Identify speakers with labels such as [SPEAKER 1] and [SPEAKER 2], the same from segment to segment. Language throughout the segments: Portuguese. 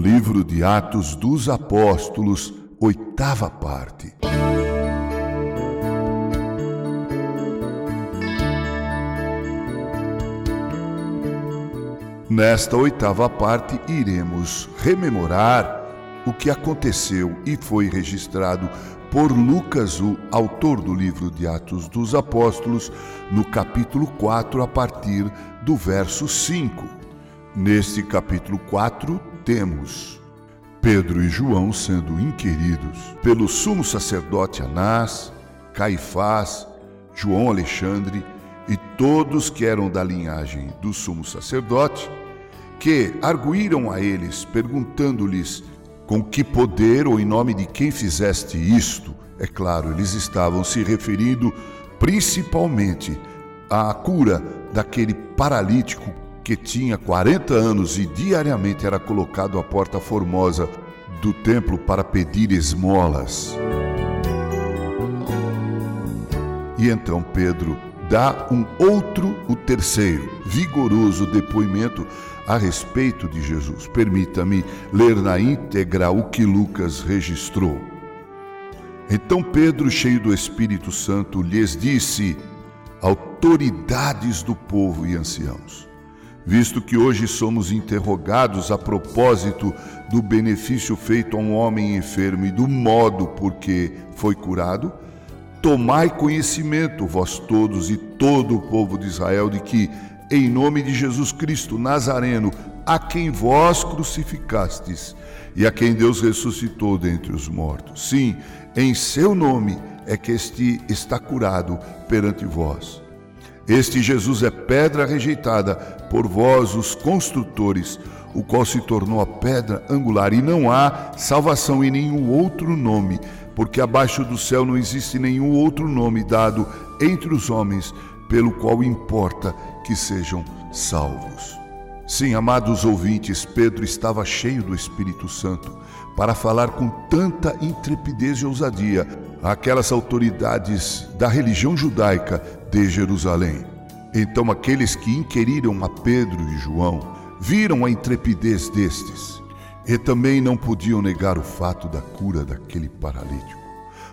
[SPEAKER 1] livro de Atos dos Apóstolos, oitava parte. Nesta oitava parte, iremos rememorar o que aconteceu e foi registrado por Lucas, o autor do livro de Atos dos Apóstolos, no capítulo 4, a partir do verso 5. Neste capítulo 4, temos Pedro e João sendo inquiridos pelo sumo sacerdote Anás, Caifás, João Alexandre e todos que eram da linhagem do sumo sacerdote que arguíram a eles, perguntando-lhes com que poder ou em nome de quem fizeste isto. É claro, eles estavam se referindo principalmente à cura daquele paralítico que tinha 40 anos e diariamente era colocado à porta formosa do templo para pedir esmolas. E então Pedro dá um outro, o terceiro, vigoroso depoimento a respeito de Jesus. Permita-me ler na íntegra o que Lucas registrou. Então Pedro, cheio do Espírito Santo, lhes disse: Autoridades do povo e anciãos, visto que hoje somos interrogados a propósito do benefício feito a um homem enfermo e do modo por que foi curado, tomai conhecimento, vós todos e todo o povo de Israel, de que em nome de Jesus Cristo Nazareno, a quem vós crucificastes e a quem Deus ressuscitou dentre os mortos. Sim, em seu nome é que este está curado perante vós. Este Jesus é pedra rejeitada por vós, os construtores, o qual se tornou a pedra angular, e não há salvação em nenhum outro nome, porque abaixo do céu não existe nenhum outro nome dado entre os homens pelo qual importa que sejam salvos. Sim, amados ouvintes, Pedro estava cheio do Espírito Santo para falar com tanta intrepidez e ousadia àquelas autoridades da religião judaica de Jerusalém. Então, aqueles que inquiriram a Pedro e João viram a intrepidez destes e também não podiam negar o fato da cura daquele paralítico.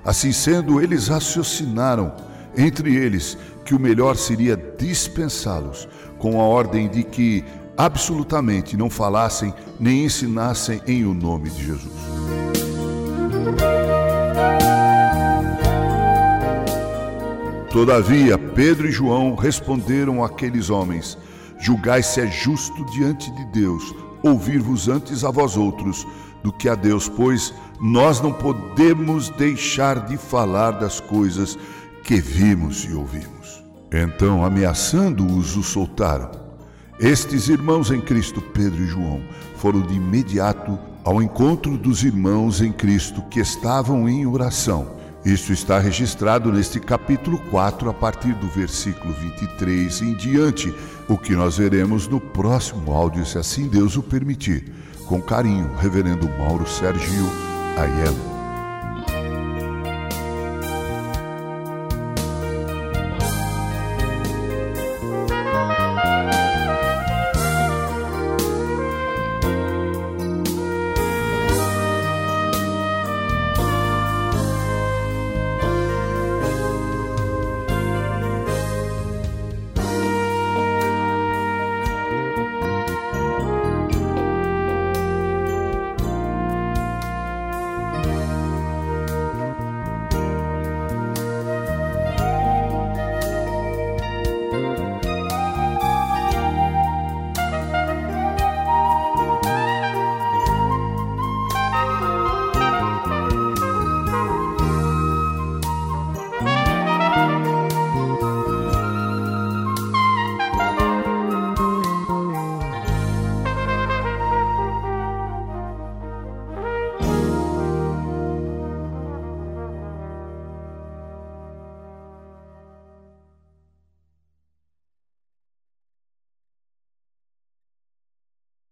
[SPEAKER 1] Assim sendo, eles raciocinaram entre eles que o melhor seria dispensá-los, com a ordem de que absolutamente não falassem nem ensinassem em o nome de Jesus. Todavia, Pedro e João responderam àqueles homens: Julgai se é justo diante de Deus ouvir-vos antes a vós outros do que a Deus, pois nós não podemos deixar de falar das coisas que vimos e ouvimos. Então, ameaçando-os, os soltaram. Estes irmãos em Cristo, Pedro e João, foram de imediato ao encontro dos irmãos em Cristo que estavam em oração. Isto está registrado neste capítulo 4, a partir do versículo 23 em diante, o que nós veremos no próximo áudio, se assim Deus o permitir. Com carinho, Reverendo Mauro Sergio Aiello.